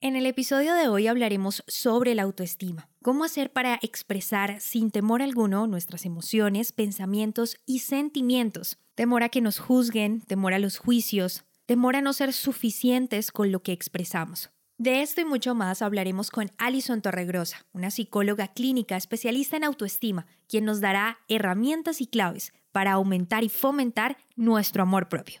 En el episodio de hoy hablaremos sobre la autoestima, cómo hacer para expresar sin temor alguno nuestras emociones, pensamientos y sentimientos. Temor a que nos juzguen, temor a los juicios, temor a no ser suficientes con lo que expresamos. De esto y mucho más hablaremos con Alison Torregrosa, una psicóloga clínica especialista en autoestima, quien nos dará herramientas y claves para aumentar y fomentar nuestro amor propio.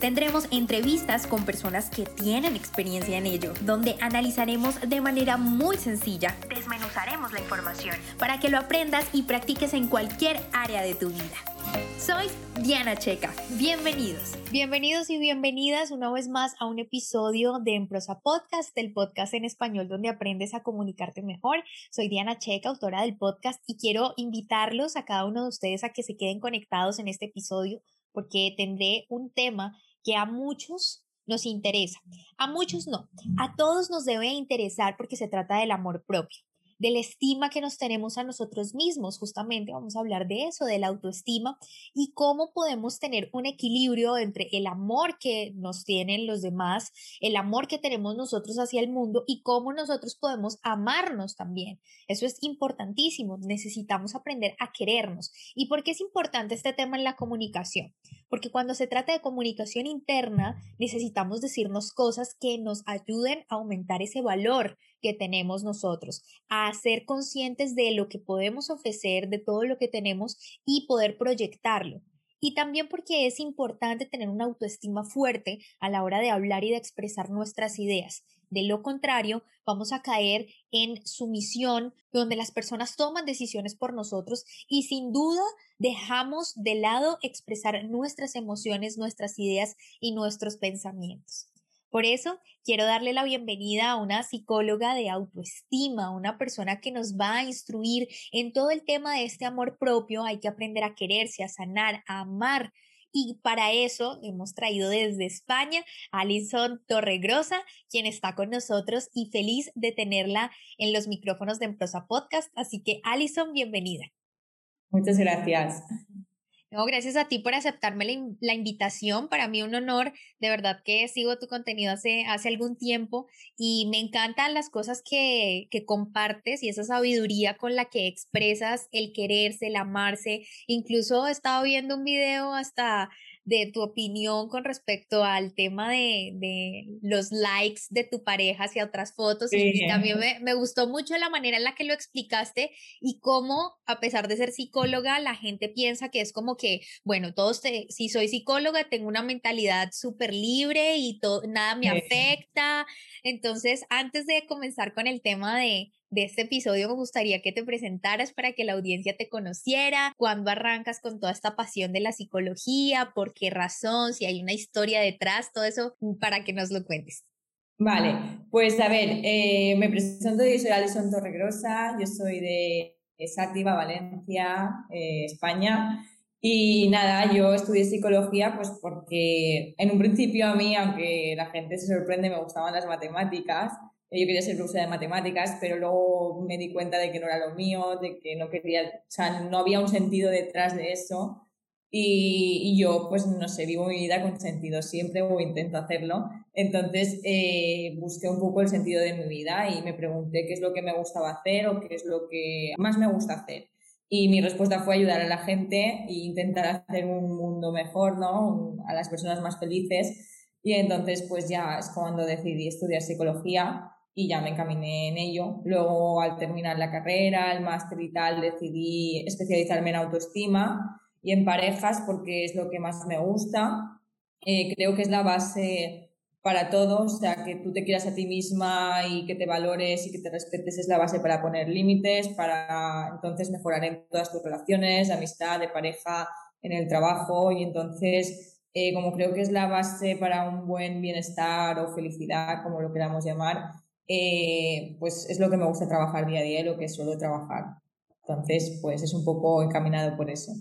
Tendremos entrevistas con personas que tienen experiencia en ello, donde analizaremos de manera muy sencilla, desmenuzaremos la información para que lo aprendas y practiques en cualquier área de tu vida. Soy Diana Checa. Bienvenidos. Bienvenidos y bienvenidas una vez más a un episodio de Emprosa Podcast, el podcast en español donde aprendes a comunicarte mejor. Soy Diana Checa, autora del podcast, y quiero invitarlos a cada uno de ustedes a que se queden conectados en este episodio porque tendré un tema que a muchos nos interesa. A muchos no. A todos nos debe interesar porque se trata del amor propio de la estima que nos tenemos a nosotros mismos. Justamente vamos a hablar de eso, de la autoestima y cómo podemos tener un equilibrio entre el amor que nos tienen los demás, el amor que tenemos nosotros hacia el mundo y cómo nosotros podemos amarnos también. Eso es importantísimo. Necesitamos aprender a querernos. ¿Y por qué es importante este tema en la comunicación? Porque cuando se trata de comunicación interna, necesitamos decirnos cosas que nos ayuden a aumentar ese valor que tenemos nosotros, a ser conscientes de lo que podemos ofrecer, de todo lo que tenemos y poder proyectarlo. Y también porque es importante tener una autoestima fuerte a la hora de hablar y de expresar nuestras ideas. De lo contrario, vamos a caer en sumisión, donde las personas toman decisiones por nosotros y sin duda dejamos de lado expresar nuestras emociones, nuestras ideas y nuestros pensamientos. Por eso quiero darle la bienvenida a una psicóloga de autoestima, una persona que nos va a instruir en todo el tema de este amor propio. Hay que aprender a quererse, a sanar, a amar. Y para eso hemos traído desde España a Alison Torregrosa, quien está con nosotros y feliz de tenerla en los micrófonos de Emprosa Podcast. Así que Alison, bienvenida. Muchas gracias. No, gracias a ti por aceptarme la, invitación. Para mí un honor. De verdad que sigo tu contenido hace, hace algún tiempo y me encantan las cosas que, que compartes y esa sabiduría con la que expresas el quererse, el amarse. Incluso he estado viendo un video hasta de tu opinión con respecto al tema de, de los likes de tu pareja hacia otras fotos. Y también me, me, gustó mucho la manera en la que lo explicaste y cómo, a pesar de ser psicóloga, la gente piensa que es como que, bueno, todos, te, si soy psicóloga, tengo una mentalidad súper libre y todo, nada me afecta. Entonces, antes de comenzar con el tema de, de este episodio me gustaría que te presentaras para que la audiencia te conociera, cuándo arrancas con toda esta pasión de la psicología, por qué razón, si hay una historia detrás, todo eso mm, para que nos lo cuentes. Vale, pues a ver, eh, me presento, yo soy Alison Torregrosa, yo soy de Sátiva, Valencia, eh, España. Y nada, yo estudié psicología pues porque en un principio a mí, aunque la gente se sorprende, me gustaban las matemáticas yo quería ser profesora de matemáticas, pero luego me di cuenta de que no era lo mío, de que no quería, o sea, no había un sentido detrás de eso. Y, y yo, pues, no sé, vivo mi vida con sentido siempre o intento hacerlo. Entonces, eh, busqué un poco el sentido de mi vida y me pregunté qué es lo que me gustaba hacer o qué es lo que más me gusta hacer. Y mi respuesta fue ayudar a la gente e intentar hacer un mundo mejor, ¿no? A las personas más felices. Y entonces, pues ya es cuando decidí estudiar psicología y ya me encaminé en ello. Luego, al terminar la carrera, el máster y tal, decidí especializarme en autoestima y en parejas porque es lo que más me gusta. Eh, creo que es la base para todo, o sea, que tú te quieras a ti misma y que te valores y que te respetes es la base para poner límites, para entonces mejorar en todas tus relaciones, de amistad, de pareja, en el trabajo y entonces, eh, como creo que es la base para un buen bienestar o felicidad, como lo queramos llamar, eh, pues es lo que me gusta trabajar día a día y lo que suelo trabajar. Entonces, pues es un poco encaminado por eso.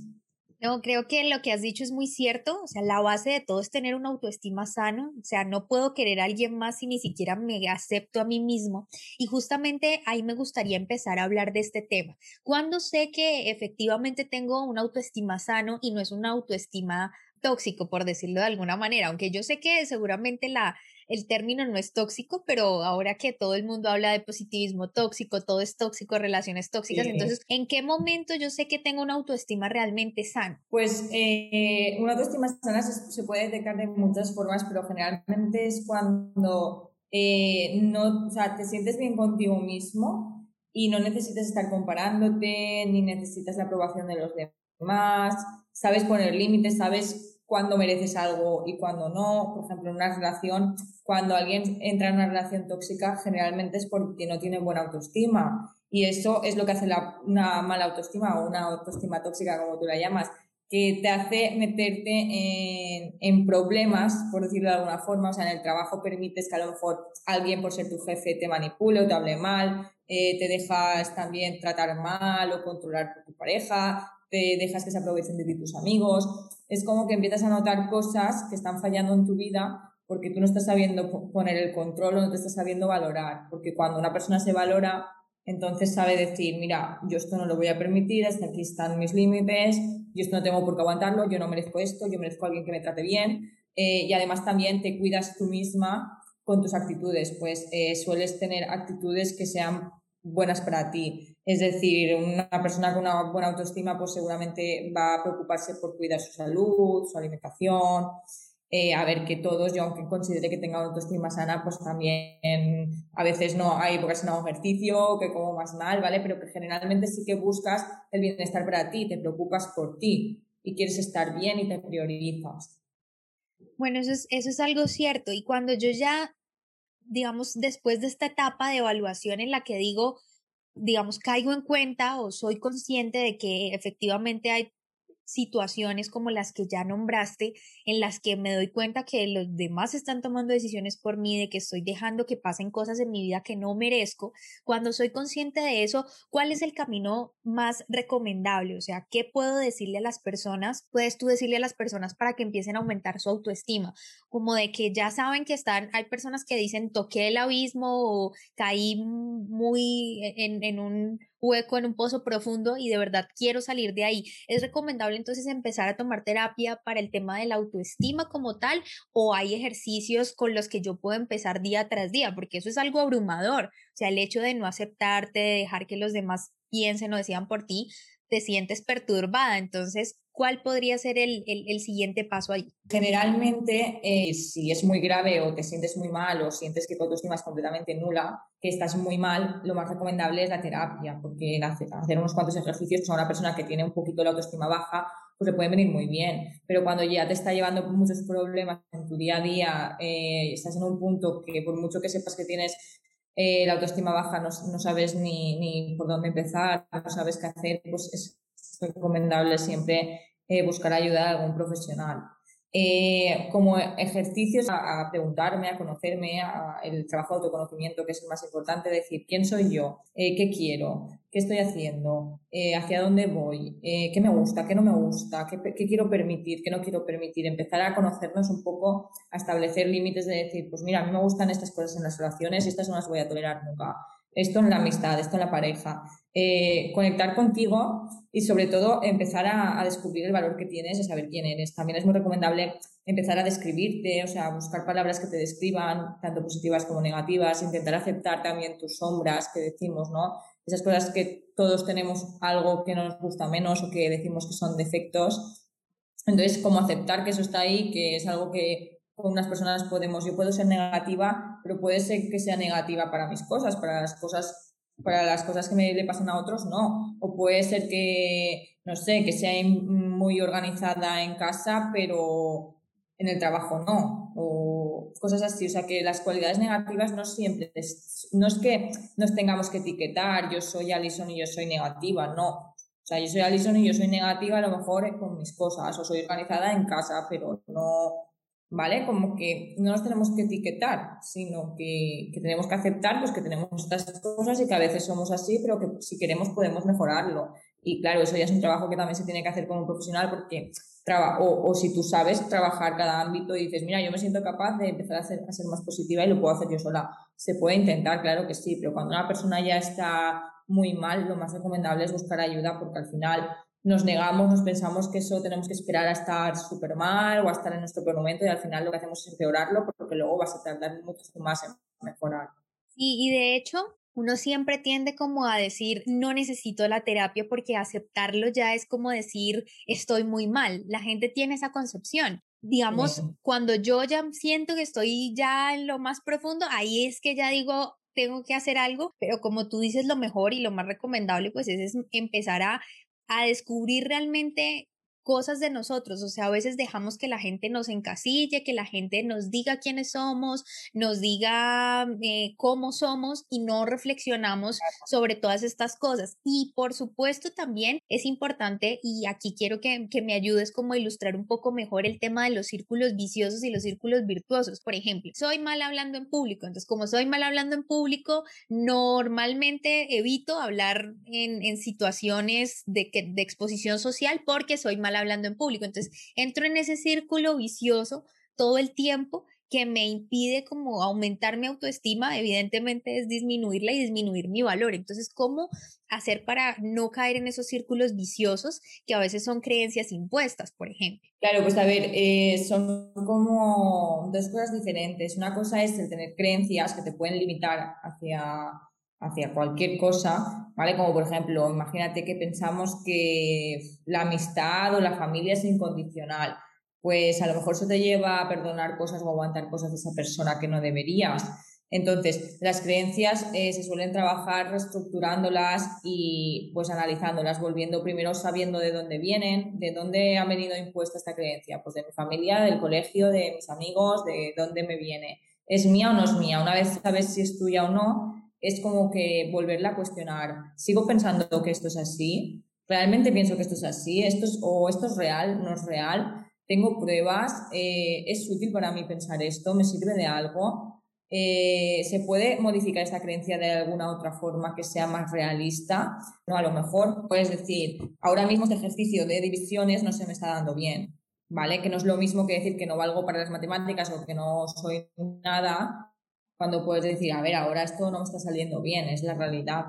No, creo que lo que has dicho es muy cierto. O sea, la base de todo es tener una autoestima sano. O sea, no puedo querer a alguien más si ni siquiera me acepto a mí mismo. Y justamente ahí me gustaría empezar a hablar de este tema. Cuando sé que efectivamente tengo una autoestima sano y no es una autoestima tóxico, por decirlo de alguna manera, aunque yo sé que seguramente la, el término no es tóxico, pero ahora que todo el mundo habla de positivismo tóxico, todo es tóxico, relaciones tóxicas, entonces, ¿en qué momento yo sé que tengo una autoestima realmente sana? Pues eh, una autoestima sana se, puede detectar de muchas formas, pero generalmente es cuando eh, no, o sea, te sientes bien contigo mismo y no necesitas estar comparándote, ni necesitas la aprobación de los demás, sabes poner límites, sabes cuándo mereces algo y cuándo no. Por ejemplo, en una relación, cuando alguien entra en una relación tóxica, generalmente es porque no tiene buena autoestima. Y eso es lo que hace la, una mala autoestima o una autoestima tóxica, como tú la llamas, que te hace meterte en, en, problemas, por decirlo de alguna forma. O sea, en el trabajo permites que a lo mejor alguien, por ser tu jefe, te manipule o te hable mal, eh, te dejas también tratar mal o controlar por tu pareja, te dejas que se aprovechen de ti tus amigos. Es como que empiezas a notar cosas que están fallando en tu vida porque tú no estás sabiendo poner el control o no te estás sabiendo valorar. Porque cuando una persona se valora, entonces sabe decir, mira, yo esto no lo voy a permitir, hasta aquí están mis límites, yo esto no tengo por qué aguantarlo, yo no merezco esto, yo merezco a alguien que me trate bien. Eh, y además también te cuidas tú misma con tus actitudes, pues eh, sueles tener actitudes que sean buenas para ti. Es decir, una persona con una buena autoestima pues seguramente va a preocuparse por cuidar su salud, su alimentación, eh, a ver que todos, yo aunque considere que tenga una autoestima sana, pues también a veces no hay épocas no ejercicio, que como más mal, ¿vale? Pero que generalmente sí que buscas el bienestar para ti, te preocupas por ti y quieres estar bien y te priorizas. Bueno, eso es, eso es algo cierto. Y cuando yo ya digamos, después de esta etapa de evaluación en la que digo, digamos, caigo en cuenta o soy consciente de que efectivamente hay situaciones como las que ya nombraste, en las que me doy cuenta que los demás están tomando decisiones por mí, de que estoy dejando que pasen cosas en mi vida que no merezco, cuando soy consciente de eso, ¿cuál es el camino más recomendable? O sea, ¿qué puedo decirle a las personas? Puedes tú decirle a las personas para que empiecen a aumentar su autoestima, como de que ya saben que están, hay personas que dicen toqué el abismo o caí muy en, en un hueco en un pozo profundo y de verdad quiero salir de ahí. Es recomendable entonces empezar a tomar terapia para el tema de la autoestima como tal o hay ejercicios con los que yo puedo empezar día tras día, porque eso es algo abrumador. O sea, el hecho de no aceptarte, de dejar que los demás piensen o decían por ti, te sientes perturbada. Entonces, ¿cuál podría ser el, el, siguiente paso ahí? Generalmente, eh, si es muy grave o te sientes muy mal o sientes que tu autoestima es completamente nula, que estás muy mal, lo más recomendable es la terapia, porque hacer unos cuantos ejercicios pues, a una persona que tiene un poquito la autoestima baja, pues le pueden venir muy bien. Pero cuando ya te está llevando muchos problemas en tu día a día, eh, estás en un punto que por mucho que sepas que tienes eh, la autoestima baja, no, no sabes ni, ni, por dónde empezar, no sabes qué hacer, pues es recomendable siempre eh, buscar ayuda de algún profesional. Eh, como ejercicios a, preguntarme, a conocerme, el trabajo de autoconocimiento, que es el más importante, decir quién soy yo, eh, qué quiero, qué estoy haciendo, hacia dónde voy, qué me gusta, qué no me gusta, qué, qué, quiero permitir, qué no quiero permitir, empezar a conocernos un poco, a establecer límites de decir, pues mira, a mí me gustan estas cosas en las relaciones y estas no las voy a tolerar nunca esto en la amistad, esto en la pareja, eh, conectar contigo y sobre todo empezar a, descubrir el valor que tienes, a saber quién eres. También es muy recomendable empezar a describirte, o sea, buscar palabras que te describan, tanto positivas como negativas, intentar aceptar también tus sombras que decimos, ¿no? Esas cosas que todos tenemos algo que nos gusta menos o que decimos que son defectos. Entonces, como aceptar que eso está ahí, que es algo que unas personas podemos, yo puedo ser negativa, pero puede ser que sea negativa para mis cosas, para las cosas, para las cosas que me le pasan a otros, no. O puede ser que, no sé, que sea muy organizada en casa, pero en el trabajo no. O cosas así. O sea, que las cualidades negativas no siempre, no es que nos tengamos que etiquetar, yo soy Alison y yo soy negativa, no. O sea, yo soy Alison y yo soy negativa a lo mejor con mis cosas, o soy organizada en casa, pero no, ¿vale? Como que no nos tenemos que etiquetar, sino que, que, tenemos que aceptar pues, que tenemos estas cosas y que a veces somos así, pero que si queremos podemos mejorarlo. Y claro, eso ya es un trabajo que también se tiene que hacer como profesional porque o, o, si tú sabes trabajar cada ámbito y dices, mira, yo me siento capaz de empezar a, hacer, a ser más positiva y lo puedo hacer yo sola. Se puede intentar, claro que sí, pero cuando una persona ya está muy mal, lo más recomendable es buscar ayuda porque al final nos negamos, nos pensamos que eso tenemos que esperar a estar súper mal o a estar en nuestro peor momento y al final lo que hacemos es empeorarlo porque luego vas a tardar mucho más en mejorar. Y, y de hecho, uno siempre tiende como a decir, no necesito la terapia porque aceptarlo ya es como decir, estoy muy mal. La gente tiene esa concepción. Digamos, cuando yo ya siento que estoy ya en lo más profundo, ahí es que ya digo, tengo que hacer algo, pero como tú dices, lo mejor y lo más recomendable pues es, empezar a, a descubrir realmente cosas de nosotros, o sea, a veces dejamos que la gente nos encasille, que la gente nos diga quiénes somos, nos diga eh, cómo somos y no reflexionamos sobre todas estas cosas. Y por supuesto también es importante, y aquí quiero que, que me ayudes como a ilustrar un poco mejor el tema de los círculos viciosos y los círculos virtuosos. Por ejemplo, soy mal hablando en público, entonces como soy mal hablando en público, normalmente evito hablar en, en situaciones de, de exposición social porque soy mal hablando en público. Entonces, entro en ese círculo vicioso todo el tiempo que me impide como aumentar mi autoestima, evidentemente es disminuirla y disminuir mi valor. Entonces, ¿cómo hacer para no caer en esos círculos viciosos que a veces son creencias impuestas, por ejemplo? Claro, pues a ver, eh, son como dos cosas diferentes. Una cosa es el tener creencias que te pueden limitar hacia hacia cualquier cosa, ¿vale? Como por ejemplo, imagínate que pensamos que la amistad o la familia es incondicional, pues a lo mejor eso te lleva a perdonar cosas o aguantar cosas de esa persona que no deberías. Entonces, las creencias eh, se suelen trabajar reestructurándolas y pues analizándolas, volviendo primero sabiendo de dónde vienen, de dónde ha venido impuesta esta creencia, pues de mi familia, del colegio, de mis amigos, de dónde me viene. ¿Es mía o no es mía? Una vez sabes si es tuya o no, es como que volverla a cuestionar. Sigo pensando que esto es así, realmente pienso que esto es así, esto es, o esto es real, no es real, tengo pruebas, eh, es útil para mí pensar esto, me sirve de algo. Eh, ¿Se puede modificar esta creencia de alguna otra forma que sea más realista? No, a lo mejor puedes decir, ahora mismo este ejercicio de divisiones no se me está dando bien, ¿vale? Que no es lo mismo que decir que no valgo para las matemáticas o que no soy nada, cuando puedes decir, a ver, ahora esto no me está saliendo bien, es la realidad.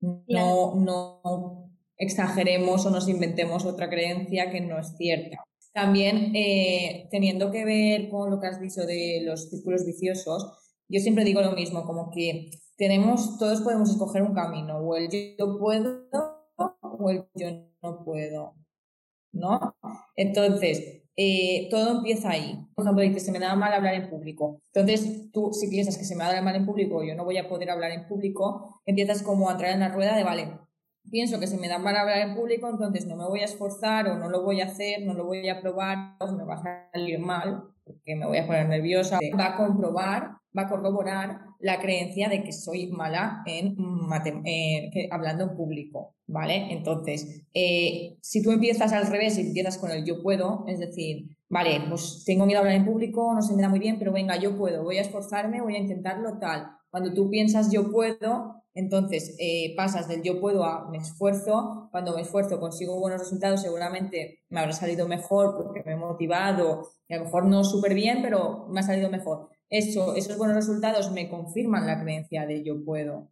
No, no exageremos o nos inventemos otra creencia que no es cierta. También, eh, teniendo que ver con lo que has dicho de los círculos viciosos, yo siempre digo lo mismo, como que tenemos, todos podemos escoger un camino, o el yo puedo o el yo no puedo, ¿no? Entonces, eh, todo empieza ahí. Por ejemplo, dices, se me da mal hablar en público. Entonces, tú, si piensas que se me da mal en público, yo no voy a poder hablar en público, empiezas como a entrar en la rueda de, vale, pienso que se me da mal hablar en público, entonces no me voy a esforzar o no lo voy a hacer, no lo voy a probar, o me va a salir mal, porque me voy a poner nerviosa. Va a comprobar, va a corroborar la creencia de que soy mala en hablando en público, ¿vale? Entonces, eh, si tú empiezas al revés y empiezas con el yo puedo, es decir, vale, pues tengo miedo a hablar en público, no se me da muy bien, pero venga, yo puedo, voy a esforzarme, voy a intentarlo tal. Cuando tú piensas yo puedo, entonces eh, pasas del yo puedo a me esfuerzo. Cuando me esfuerzo consigo buenos resultados, seguramente me habrá salido mejor porque me he motivado, y a lo mejor no súper bien, pero me ha salido mejor eso, esos buenos resultados me confirman la creencia de yo puedo,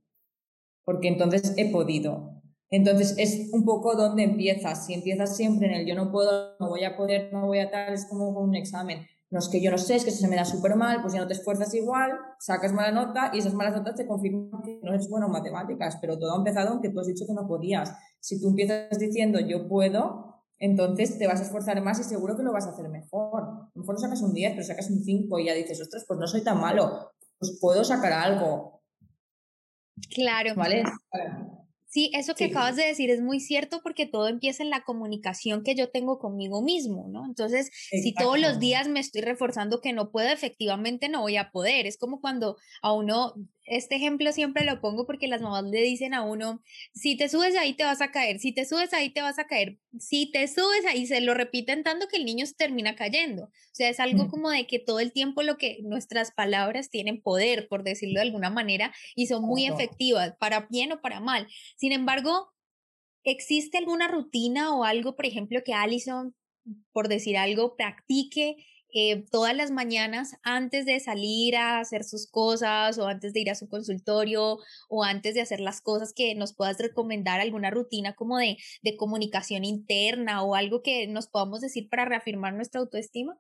porque entonces he podido. Entonces es un poco donde empiezas. Si empiezas siempre en el yo no puedo, no voy a poder, no voy a tal, es como un examen. No es que yo no sé, es que se me da súper mal, pues ya no te esfuerzas igual, sacas mala nota y esas malas notas te confirman que no eres bueno en matemáticas, pero todo ha empezado aunque tú has dicho que no podías. Si tú empiezas diciendo yo puedo, entonces te vas a esforzar más y seguro que lo vas a hacer mejor. A lo mejor no sacas un 10, pero sacas un 5 y ya dices, ostras, pues no soy tan malo, pues puedo sacar algo. Claro. ¿Vale? Sí, eso que acabas de decir es muy cierto porque todo empieza en la comunicación que yo tengo conmigo mismo, ¿no? Entonces, si todos los días me estoy reforzando que no puedo, efectivamente no voy a poder. Es como cuando a uno este ejemplo siempre lo pongo porque las mamás le dicen a uno, si te subes ahí te vas a caer, si te subes ahí te vas a caer, si te subes ahí, se lo repiten tanto que el niño se termina cayendo. O sea, es algo como de que todo el tiempo lo que nuestras palabras tienen poder, por decirlo de alguna manera, y son muy efectivas, para bien o para mal. Sin embargo, ¿existe alguna rutina o algo, por ejemplo, que Alison, por decir algo, practique? Eh, todas las mañanas antes de salir a hacer sus cosas o antes de ir a su consultorio o antes de hacer las cosas que nos puedas recomendar alguna rutina como de, de comunicación interna o algo que nos podamos decir para reafirmar nuestra autoestima?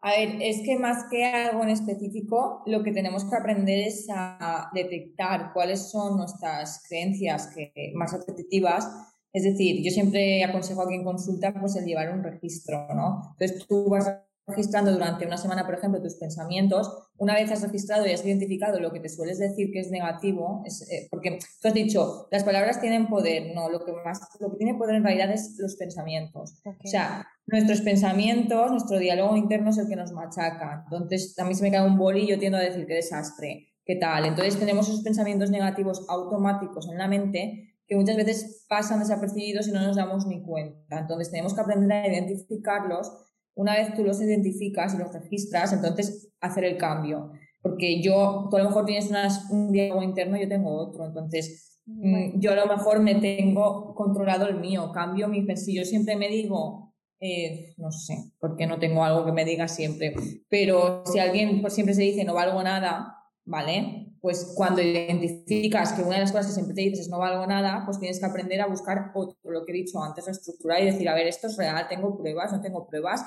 A ver, es que más que algo en específico, lo que tenemos que aprender es a detectar cuáles son nuestras creencias que, más repetitivas es decir, yo siempre aconsejo a quien consulta pues el llevar un registro, ¿no? Entonces tú vas registrando durante una semana, por ejemplo, tus pensamientos. Una vez has registrado y has identificado lo que te sueles decir que es negativo, es, eh, porque tú has dicho, las palabras tienen poder, no, lo que más, lo que tiene poder en realidad es los pensamientos. O sea, nuestros pensamientos, nuestro diálogo interno es el que nos machaca. Entonces, a mí se me cae un boli y yo tiendo a decir qué desastre, qué tal. Entonces tenemos esos pensamientos negativos automáticos en la mente que muchas veces pasan desapercibidos y no nos damos ni cuenta. Entonces tenemos que aprender a identificarlos. Una vez tú los identificas y los registras, entonces hacer el cambio. Porque yo, tú a lo mejor tienes un diálogo interno, yo tengo otro. Entonces mm, yo a lo mejor me tengo controlado el mío, cambio mi si yo siempre me digo, eh, no sé, porque no tengo algo que me diga siempre, pero si alguien por siempre se dice no valgo nada, ¿vale? Pues cuando identificas que una de las cosas que siempre te dices es no valgo nada, pues tienes que aprender a buscar otro, lo que he dicho antes, estructura y decir, a ver, esto es real, tengo pruebas, no tengo pruebas,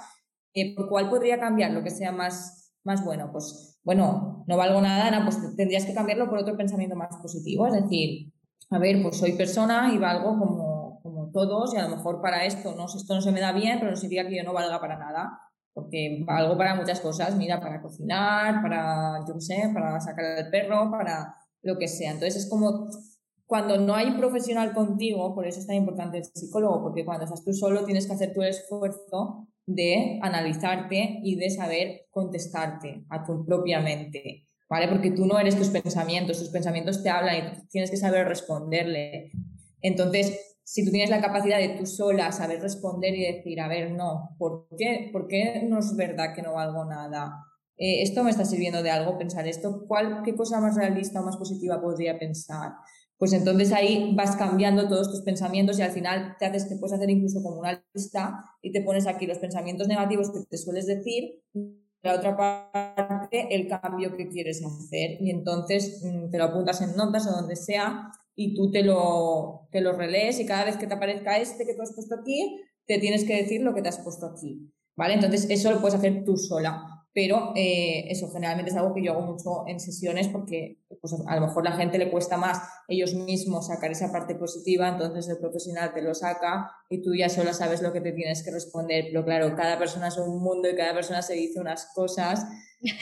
eh, ¿por cuál podría cambiar lo que sea más, más bueno? Pues bueno, no valgo nada, pues tendrías que cambiarlo por otro pensamiento más positivo, es decir, a ver, pues soy persona y valgo como, como todos y a lo mejor para esto no, esto no se me da bien, pero no significa que yo no valga para nada porque algo para muchas cosas, mira, para cocinar, para, yo qué sé, para sacar al perro, para lo que sea. Entonces es como cuando no hay profesional contigo, por eso es tan importante el psicólogo, porque cuando estás tú solo tienes que hacer tu esfuerzo de analizarte y de saber contestarte a tu propia mente, ¿vale? Porque tú no eres tus pensamientos, tus pensamientos te hablan y tienes que saber responderle. Entonces, si tú tienes la capacidad de tú sola saber responder y decir, a ver, no, ¿por qué, ¿por qué no es verdad que no valgo nada? Eh, ¿Esto me está sirviendo de algo pensar esto? ¿Cuál, ¿Qué cosa más realista o más positiva podría pensar? Pues entonces ahí vas cambiando todos tus pensamientos y al final te, haces, te puedes hacer incluso como una lista y te pones aquí los pensamientos negativos que te sueles decir la otra parte el cambio que quieres hacer y entonces mm, te lo apuntas en notas o donde sea y tú te lo, te lo relees y cada vez que te aparezca este que tú has puesto aquí, te tienes que decir lo que te has puesto aquí, ¿vale? Entonces eso lo puedes hacer tú sola, pero eh, eso generalmente es algo que yo hago mucho en sesiones porque pues, a lo mejor la gente le cuesta más ellos mismos sacar esa parte positiva, entonces el profesional te lo saca y tú ya solo sabes lo que te tienes que responder, pero claro, cada persona es un mundo y cada persona se dice unas cosas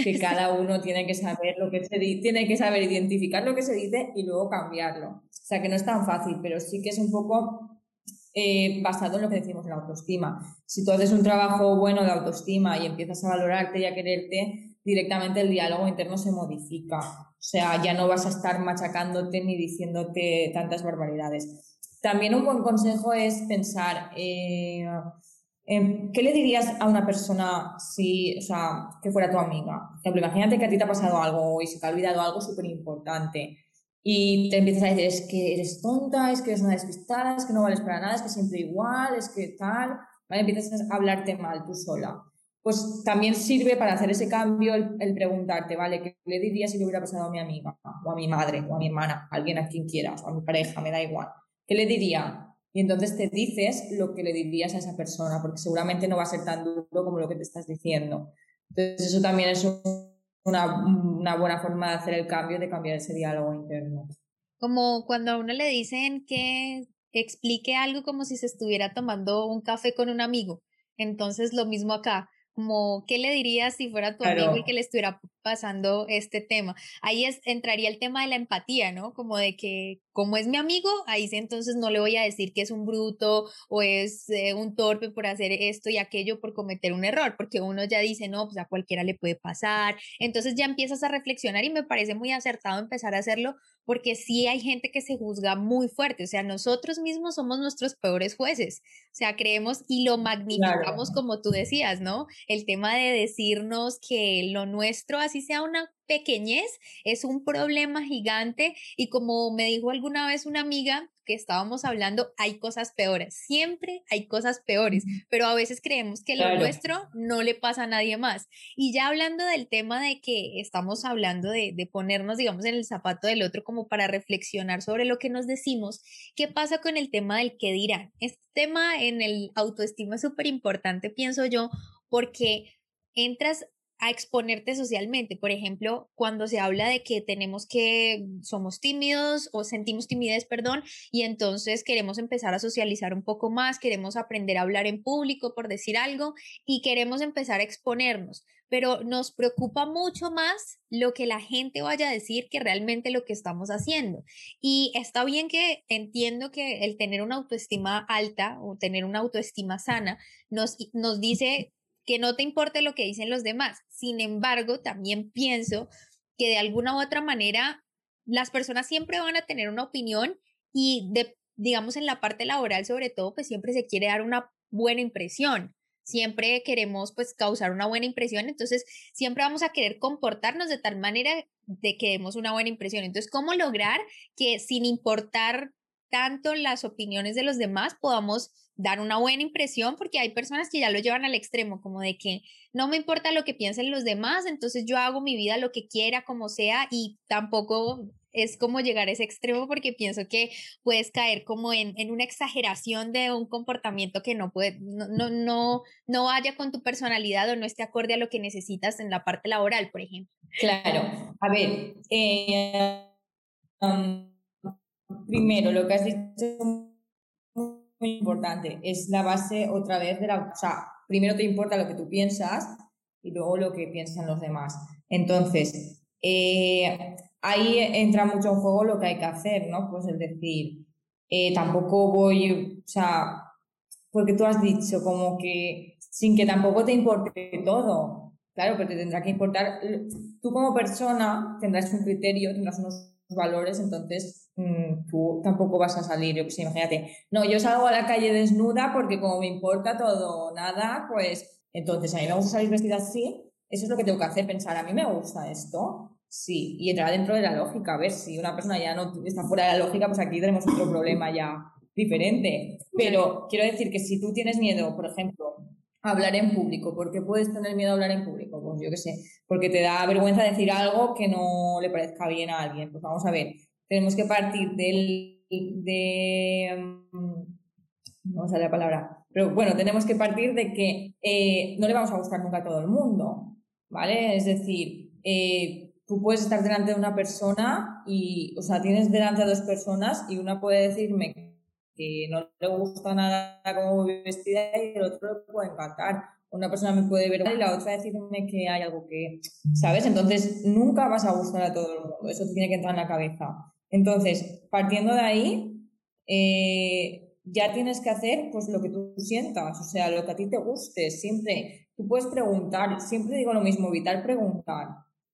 que cada uno tiene que saber lo que se dice, tiene que saber identificar lo que se dice y luego cambiarlo. O sea que no es tan fácil, pero sí que es un poco eh, basado en lo que decimos la autoestima. Si tú haces un trabajo bueno de autoestima y empiezas a valorarte y a quererte, directamente el diálogo interno se modifica. O sea, ya no vas a estar machacándote ni diciéndote tantas barbaridades. También un buen consejo es pensar, eh, Em, ¿Qué le dirías a una persona si, o sea, que fuera tu amiga? Por ejemplo, imagínate que a ti te ha pasado algo y se te ha olvidado algo súper importante y te empiezas a decir es que eres tonta, es que eres una despistada, es que no vales para nada, es que siempre igual, es que tal, ¿vale? Empiezas a hablarte mal tú sola. Pues también sirve para hacer ese cambio el, preguntarte, ¿vale? ¿Qué le dirías si le hubiera pasado a mi amiga, o a mi madre, o a mi hermana, alguien a quien quieras, o a mi pareja, me da igual? ¿Qué le diría? Y entonces te dices lo que le dirías a esa persona, porque seguramente no va a ser tan duro como lo que te estás diciendo. Entonces eso también es una, buena forma de hacer el cambio, de cambiar ese diálogo interno. Como cuando a uno le dicen que explique algo como si se estuviera tomando un café con un amigo. Entonces lo mismo acá, como, ¿qué le dirías si fuera tu amigo y que le estuviera pasando este tema? Ahí es, entraría el tema de la empatía, ¿no? Como de que, como es mi amigo, ahí sí entonces no le voy a decir que es un bruto o es eh, un torpe por hacer esto y aquello, por cometer un error, porque uno ya dice, no, pues a cualquiera le puede pasar. Entonces ya empiezas a reflexionar y me parece muy acertado empezar a hacerlo porque sí hay gente que se juzga muy fuerte, o sea, nosotros mismos somos nuestros peores jueces, o sea, creemos y lo magnificamos como tú decías, ¿no? El tema de decirnos que lo nuestro, así sea una pequeñez es un problema gigante y como me dijo alguna vez una amiga que estábamos hablando, hay cosas peores, siempre hay cosas peores, pero a veces creemos que lo nuestro no le pasa a nadie más. Y ya hablando del tema de que estamos hablando de, de ponernos, digamos, en el zapato del otro como para reflexionar sobre lo que nos decimos, ¿qué pasa con el tema del qué dirán? Este tema en el autoestima es súper importante, pienso yo, porque entras a exponerte socialmente. Por ejemplo, cuando se habla de que tenemos que, somos tímidos o sentimos timidez, perdón, y entonces queremos empezar a socializar un poco más, queremos aprender a hablar en público, por decir algo, y queremos empezar a exponernos, pero nos preocupa mucho más lo que la gente vaya a decir que realmente lo que estamos haciendo. Y está bien que entiendo que el tener una autoestima alta o tener una autoestima sana nos, nos dice que no te importe lo que dicen los demás. Sin embargo, también pienso que de alguna u otra manera las personas siempre van a tener una opinión y digamos en la parte laboral sobre todo, pues siempre se quiere dar una buena impresión. Siempre queremos pues causar una buena impresión, entonces siempre vamos a querer comportarnos de tal manera de que demos una buena impresión. Entonces, ¿cómo lograr que sin importar tanto las opiniones de los demás podamos dar una buena impresión, porque hay personas que ya lo llevan al extremo, como de que no me importa lo que piensen los demás, entonces yo hago mi vida lo que quiera, como sea, y tampoco es como llegar a ese extremo porque pienso que puedes caer como en, en una exageración de un comportamiento que no puede, no, no, no, no vaya con tu personalidad o no esté acorde a lo que necesitas en la parte laboral, por ejemplo. Claro, a ver, eh, um, primero lo que has dicho muy importante. Es la base otra vez de la... O sea, primero te importa lo que tú piensas y luego lo que piensan los demás. Entonces, eh, ahí entra mucho en juego lo que hay que hacer, ¿no? Pues es decir, eh, tampoco voy, o sea, porque tú has dicho como que sin que tampoco te importe todo. Claro, pero te tendrá que importar, tú como persona tendrás un criterio, tendrás unos valores, entonces Mm, tú tampoco vas a salir, yo que imagínate, no, yo salgo a la calle desnuda porque como me importa todo, nada, pues entonces a mí me gusta salir vestida así, eso es lo que tengo que hacer, pensar, a mí me gusta esto, sí, y entrar dentro de la lógica, a ver, si una persona ya no está fuera de la lógica, pues aquí tenemos otro problema ya diferente, pero quiero decir que si tú tienes miedo, por ejemplo, a hablar en público, ¿por qué puedes tener miedo a hablar en público? Yo qué sé, porque te da vergüenza decir algo que no le parezca bien a alguien, pues vamos a ver, tenemos que partir del, de, mm, no sé la palabra, pero bueno, tenemos que partir de que eh, no le vamos a gustar nunca a todo el mundo, ¿vale? Es decir, eh, tú puedes estar delante de una persona y, o sea, tienes delante a dos personas y una puede decirme que no le gusta nada voy vestida y el otro le puede encantar. Una persona me puede ver y la otra decirme que hay algo que, ¿sabes? Entonces nunca vas a gustar a todo el mundo. Eso tiene que entrar en la cabeza. Entonces, partiendo de ahí, eh, ya tienes que hacer pues lo que tú sientas, o sea, lo que a ti te guste. Siempre, tú puedes preguntar, siempre digo lo mismo, evitar preguntar.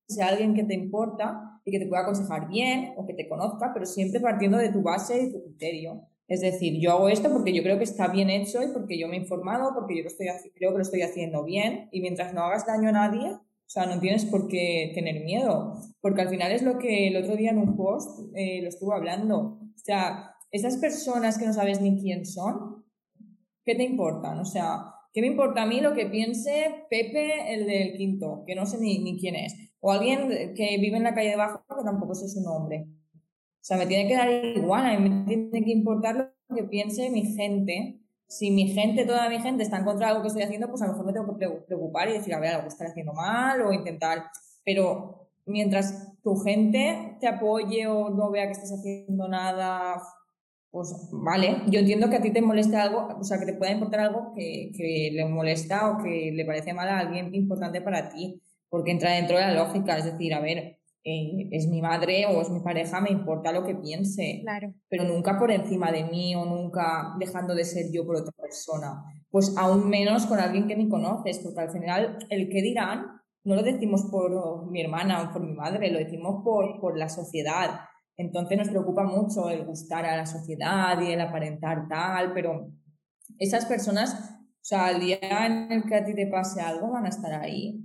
Sea alguien que te importa y que te pueda aconsejar bien o que te conozca, pero siempre partiendo de tu base y tu criterio. Es decir, yo hago esto porque yo creo que está bien hecho y porque yo me he informado, porque yo lo estoy, creo que lo estoy haciendo bien y mientras no hagas daño a nadie, o sea, no tienes por qué tener miedo, porque al final es lo que el otro día en un post eh, lo estuvo hablando. O sea, esas personas que no sabes ni quién son, ¿qué te importan? O sea, ¿qué me importa a mí lo que piense Pepe, el del quinto, que no sé ni, ni quién es? O alguien que vive en la calle de abajo que tampoco sé su nombre. O sea, me tiene que dar igual, a mí me tiene que importar lo que piense mi gente. Si mi gente, toda mi gente está en contra de algo que estoy haciendo, pues a lo mejor me tengo que preocupar y decir, a ver, algo que haciendo mal o intentar, pero mientras tu gente te apoye o no vea que estás haciendo nada, pues vale, yo entiendo que a ti te moleste algo, o sea, que te pueda importar algo que, que le molesta o que le parece mal a alguien importante para ti, porque entra dentro de la lógica, es decir, a ver, eh, es mi madre o es mi pareja, me importa lo que piense, claro. pero nunca por encima de mí o nunca dejando de ser yo por otra persona. Pues aún menos con alguien que ni conoces, porque al final el que dirán no lo decimos por mi hermana o por mi madre, lo decimos por, por la sociedad. Entonces nos preocupa mucho el gustar a la sociedad y el aparentar tal, pero esas personas, o sea, al día en el que a ti te pase algo, van a estar ahí.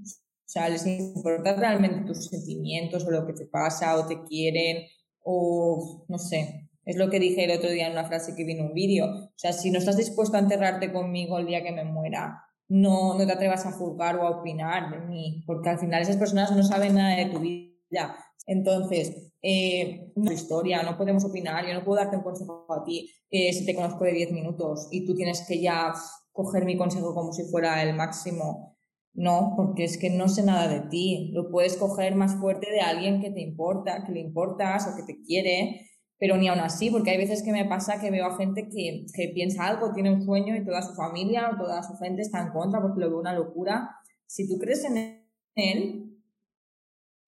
O sea, les importa realmente tus sentimientos o lo que te pasa o te quieren o no sé. Es lo que dije el otro día en una frase que vi en un vídeo. O sea, si no estás dispuesto a enterrarte conmigo el día que me muera, no, no te atrevas a juzgar o a opinar de mí, porque al final esas personas no saben nada de tu vida. Entonces, eh, no historia, no podemos opinar, yo no puedo darte un consejo a ti eh, si te conozco de 10 minutos y tú tienes que ya coger mi consejo como si fuera el máximo. No, porque es que no sé nada de ti. Lo puedes coger más fuerte de alguien que te importa, que le importas o que te quiere, pero ni aún así, porque hay veces que me pasa que veo a gente que, que piensa algo, tiene un sueño y toda su familia o toda su gente está en contra porque lo ve una locura. Si tú crees en él,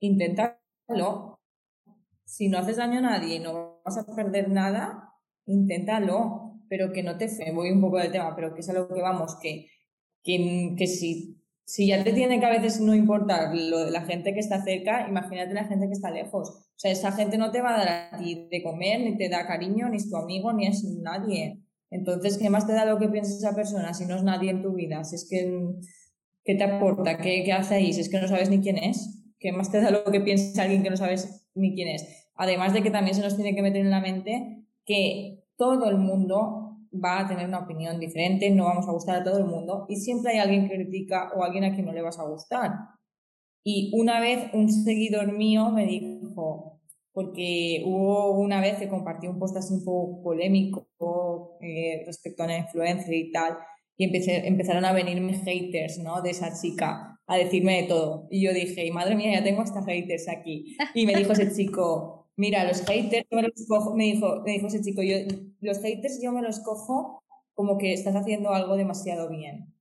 inténtalo. Si no haces daño a nadie y no vas a perder nada, inténtalo, pero que no te fe. Voy un poco del tema, pero que es a lo que vamos, que, que, que si si ya te tiene que a veces no importar lo de la gente que está cerca, imagínate la gente que está lejos. O sea, esa gente no te va a dar a ti de comer, ni te da cariño, ni es tu amigo, ni es nadie. Entonces, ¿qué más te da lo que piensa esa persona si no es nadie en tu vida? Si es que, ¿qué te aporta? ¿Qué, qué hace ahí? Si es que no sabes ni quién es. ¿Qué más te da lo que piensa alguien que no sabes ni quién es? Además de que también se nos tiene que meter en la mente que todo el mundo va a tener una opinión diferente, no vamos a gustar a todo el mundo y siempre hay alguien que critica o alguien a quien no le vas a gustar. Y una vez un seguidor mío me dijo, porque hubo una vez que compartí un post así un poco polémico eh, respecto a una influencer y tal, y empecé, empezaron a venirme haters, ¿no? De esa chica a decirme de todo. Y yo dije, madre mía, ya tengo hasta haters aquí. Y me dijo ese chico, Mira, los haters, me, los cojo, me, dijo, me dijo ese chico, yo, los haters yo me los cojo como que estás haciendo algo demasiado bien.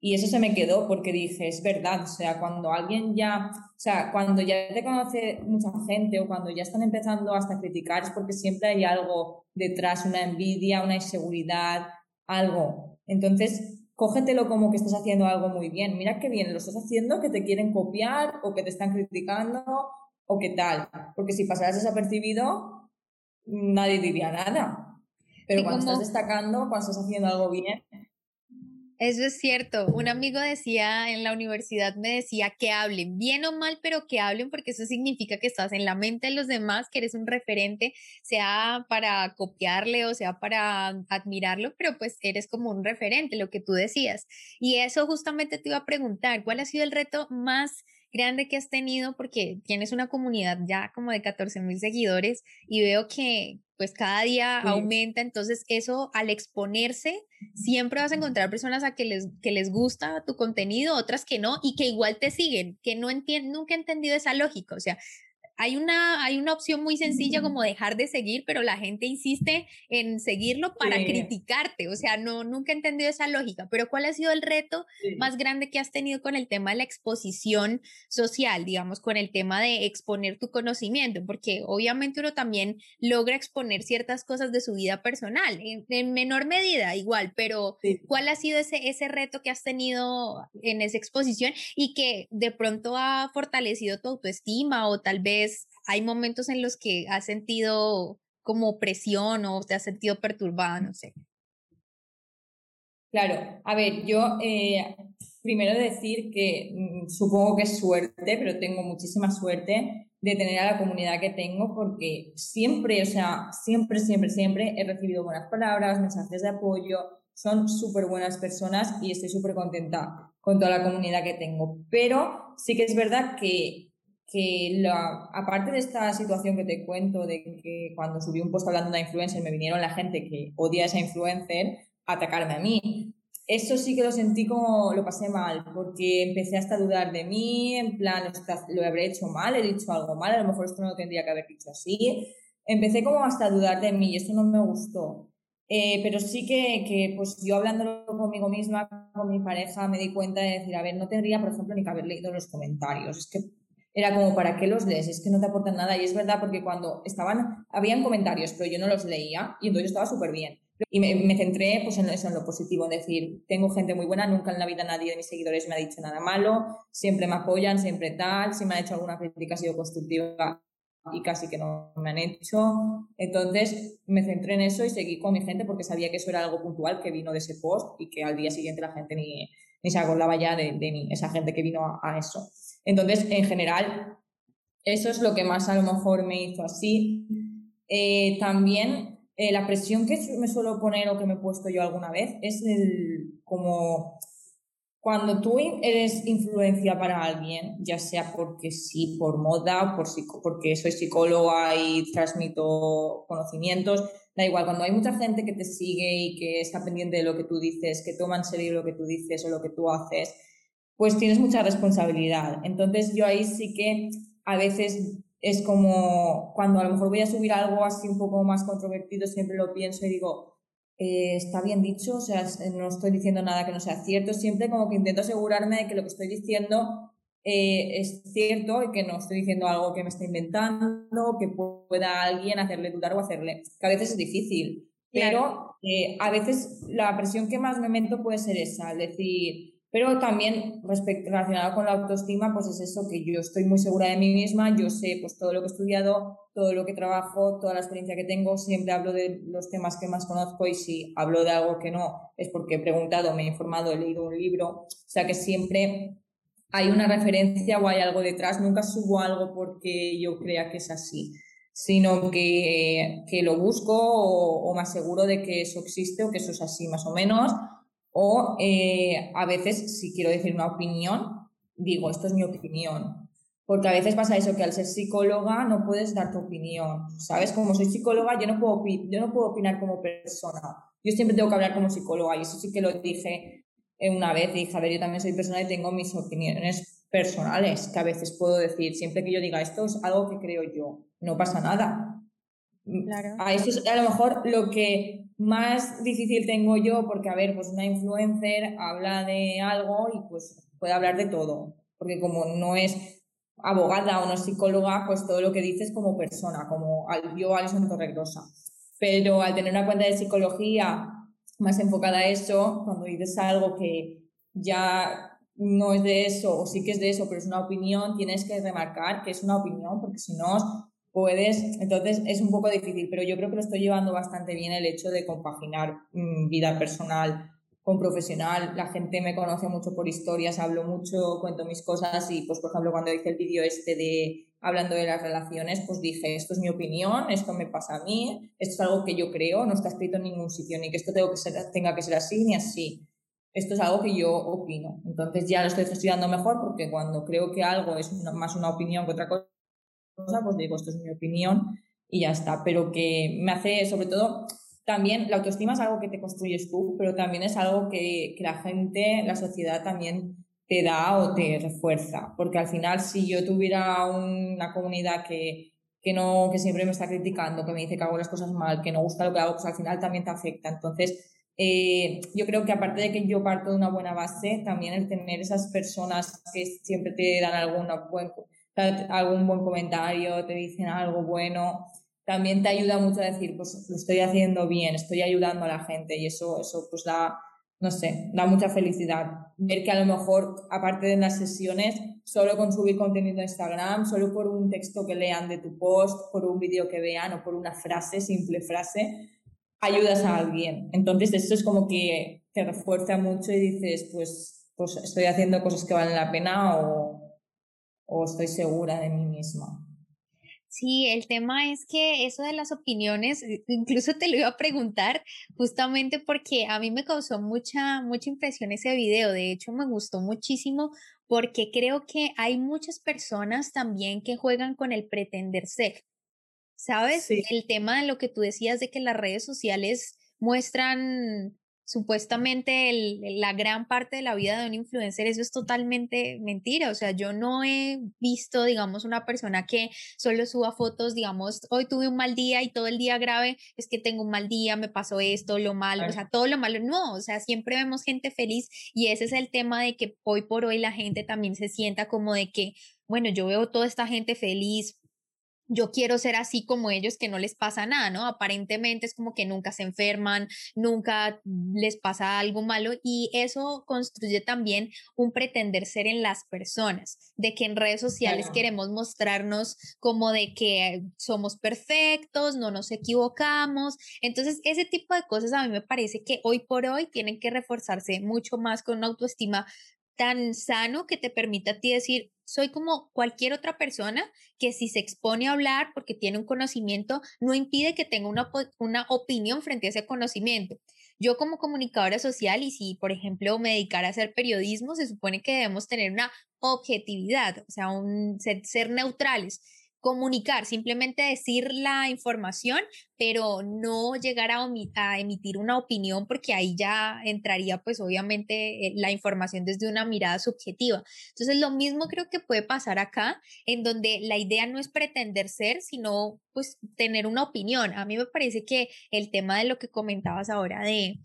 Y eso se me quedó porque dije, es verdad, o sea, cuando alguien ya, o sea, cuando ya te conoce mucha gente o cuando ya están empezando hasta a criticar es porque siempre hay algo detrás, una envidia, una inseguridad, algo. Entonces, cógetelo como que estás haciendo algo muy bien. Mira qué bien lo estás haciendo, que te quieren copiar o que te están criticando o qué tal. Porque si pasaras desapercibido, nadie diría nada. Pero cuando estás destacando, cuando estás haciendo algo bien. Eso es cierto. Un amigo decía en la universidad, me decía que hablen, bien o mal, pero que hablen, porque eso significa que estás en la mente de los demás, que eres un referente, sea para copiarle o sea para admirarlo, pero pues eres como un referente, lo que tú decías. Y eso justamente te iba a preguntar, ¿cuál ha sido el reto más grande que has tenido porque tienes una comunidad ya como de 14 mil seguidores y veo que pues cada día aumenta, entonces eso al exponerse siempre vas a encontrar personas a que les, que les gusta tu contenido, otras que no y que igual te siguen, que no entienden, nunca he entendido esa lógica, o sea, hay una, hay una opción muy sencilla como dejar de seguir, pero la gente insiste en seguirlo para criticarte. O sea, no, nunca he entendido esa lógica. Pero ¿cuál ha sido el reto más grande que has tenido con el tema de la exposición social, digamos, con el tema de exponer tu conocimiento? Porque obviamente uno también logra exponer ciertas cosas de su vida personal, en, menor medida igual, pero ¿cuál ha sido ese, ese reto que has tenido en esa exposición y que de pronto ha fortalecido tu autoestima o tal vez hay momentos en los que has sentido como presión o te has sentido perturbada, no sé. Claro, a ver, yo eh, primero decir que mm, supongo que es suerte, pero tengo muchísima suerte de tener a la comunidad que tengo porque siempre, o sea, siempre, siempre, siempre he recibido buenas palabras, mensajes de apoyo, son súper buenas personas y estoy súper contenta con toda la comunidad que tengo. Pero sí que es verdad que que la, aparte de esta situación que te cuento de que cuando subí un post hablando de una influencer me vinieron la gente que odia a esa influencer a atacarme a mí. Eso sí que lo sentí como lo pasé mal, porque empecé hasta a dudar de mí, en plan, lo habré hecho mal, he dicho algo mal, a lo mejor esto no lo tendría que haber dicho así. empecé como hasta a dudar de mí y eso no me gustó. Eh, pero sí que, que, pues yo hablándolo conmigo misma, con mi pareja, me di cuenta de decir, a ver, no tendría, por ejemplo, ni que haber leído los comentarios. Es que era como, ¿para qué los lees? Es que no te aportan nada. Y es verdad porque cuando estaban, habían comentarios, pero yo no los leía y entonces estaba súper bien. Y me, me, centré pues, en eso, en lo positivo, en decir, tengo gente muy buena, nunca en la vida nadie de mis seguidores me ha dicho nada malo, siempre me apoyan, siempre tal, si me ha hecho alguna crítica ha sido constructiva y casi que no me han hecho. Entonces me centré en eso y seguí con mi gente porque sabía que eso era algo puntual que vino de ese post y que al día siguiente la gente ni, ni se acordaba ya de, de mí, esa gente que vino a, a eso. Entonces, en general, eso es lo que más a lo mejor me hizo así. Eh, también eh, la presión que me suelo poner o que me he puesto yo alguna vez es el como cuando tú eres influencia para alguien, ya sea porque sí, por moda, por porque soy psicóloga y transmito conocimientos, da igual, cuando hay mucha gente que te sigue y que está pendiente de lo que tú dices, que toma en serio lo que tú dices o lo que tú haces, pues tienes mucha responsabilidad. Entonces yo ahí sí que a veces es como cuando a lo mejor voy a subir algo así un poco más controvertido, siempre lo pienso y digo, eh, está bien dicho, o sea, no estoy diciendo nada que no sea cierto, siempre como que intento asegurarme de que lo que estoy diciendo eh, es cierto y que no estoy diciendo algo que me está inventando, que pueda alguien hacerle dudar o hacerle, que a veces es difícil, pero eh, a veces la presión que más me meto puede ser esa, es decir, pero también respecto, relacionado con la autoestima, pues es eso, que yo estoy muy segura de mí misma, yo sé pues todo lo que he estudiado, todo lo que trabajo, toda la experiencia que tengo, siempre hablo de los temas que más conozco y si hablo de algo que no es porque he preguntado, me he informado, he leído un libro, o sea que siempre hay una referencia o hay algo detrás, nunca subo algo porque yo crea que es así, sino que, que lo busco o, o me aseguro de que eso existe o que eso es así más o menos o eh, a veces, si quiero decir una opinión, digo, esto es mi opinión. Porque a veces pasa eso, que al ser psicóloga no puedes dar tu opinión. ¿Sabes? Como soy psicóloga, yo no puedo, yo no puedo opinar como persona. Yo siempre tengo que hablar como psicóloga. Y eso sí que lo dije una vez. Dije, a ver, yo también soy persona y tengo mis opiniones personales, que a veces puedo decir, siempre que yo diga esto es algo que creo yo. No pasa nada. Claro. A eso es a lo mejor lo que más difícil tengo yo porque, a ver, pues una influencer habla de algo y pues puede hablar de todo, porque como no es abogada o no es psicóloga, pues todo lo que dice es como persona, como yo, Alison Torregrosa. Pero al tener una cuenta de psicología más enfocada a eso, cuando dices algo que ya no es de eso o sí que es de eso, pero es una opinión, tienes que remarcar que es una opinión, porque si no puedes, entonces es un poco difícil, pero yo creo que lo estoy llevando bastante bien el hecho de compaginar mm, vida personal con profesional. La gente me conoce mucho por historias, hablo mucho, cuento mis cosas y pues por ejemplo cuando hice el vídeo este de hablando de las relaciones, pues dije, esto es mi opinión, esto me pasa a mí, esto es algo que yo creo, no está escrito en ningún sitio, ni que esto tengo que ser, tenga que ser así ni así. Esto es algo que yo opino. Entonces ya lo estoy estudiando mejor porque cuando creo que algo es más una opinión que otra cosa, pues digo, esto es mi opinión y ya está. Pero que me hace, sobre todo, también la autoestima es algo que te construyes tú, pero también es algo que, que la gente, la sociedad también te da o te refuerza. Porque al final, si yo tuviera una comunidad que, que, no, que siempre me está criticando, que me dice que hago las cosas mal, que no gusta lo que hago, pues al final también te afecta. Entonces, eh, yo creo que aparte de que yo parto de una buena base, también el tener esas personas que siempre te dan alguna buen, algún buen comentario, te dicen algo bueno, también te ayuda mucho a decir, pues lo estoy haciendo bien, estoy ayudando a la gente y eso, eso pues da, no sé, da mucha felicidad. Ver que a lo mejor, aparte de las sesiones, solo con subir contenido a Instagram, solo por un texto que lean de tu post, por un vídeo que vean o por una frase, simple frase, ayudas a alguien. Entonces, eso es como que te refuerza mucho y dices, pues, pues estoy haciendo cosas que valen la pena o, o estoy segura de mí misma. Sí, el tema es que eso de las opiniones, incluso te lo iba a preguntar justamente porque a mí me causó mucha, mucha impresión ese video. De hecho, me gustó muchísimo porque creo que hay muchas personas también que juegan con el pretender ser. ¿Sabes? El tema de lo que tú decías de que las redes sociales muestran supuestamente la gran parte de la vida de un influencer, eso es totalmente mentira. O sea, yo no he visto, digamos, una persona que solo suba fotos, digamos, hoy tuve un mal día y todo el día grave, es que tengo un mal día, me pasó esto, lo malo, o sea, todo lo malo. No, o sea, siempre vemos gente feliz y ese es el tema de que hoy por hoy la gente también se sienta como de que, bueno, yo veo toda esta gente feliz, yo quiero ser así como ellos, que no les pasa nada, ¿no? Aparentemente es como que nunca se enferman, nunca les pasa algo malo y eso construye también un pretender ser en las personas, de que en redes sociales queremos mostrarnos como de que somos perfectos, no nos equivocamos. Entonces, ese tipo de cosas a mí me parece que hoy por hoy tienen que reforzarse mucho más con una autoestima tan sano que te permita a ti decir, soy como cualquier otra persona que si se expone a hablar porque tiene un conocimiento, no impide que tenga una, una opinión frente a ese conocimiento. Yo como comunicadora social y si, por ejemplo, me dedicara a hacer periodismo, se supone que debemos tener una objetividad, o sea, un, ser neutrales comunicar, simplemente decir la información, pero no llegar a, emitir una opinión porque ahí ya entraría pues obviamente eh, la información desde una mirada subjetiva. Entonces lo mismo creo que puede pasar acá, en donde la idea no es pretender ser, sino pues tener una opinión. A mí me parece que el tema de lo que comentabas ahora de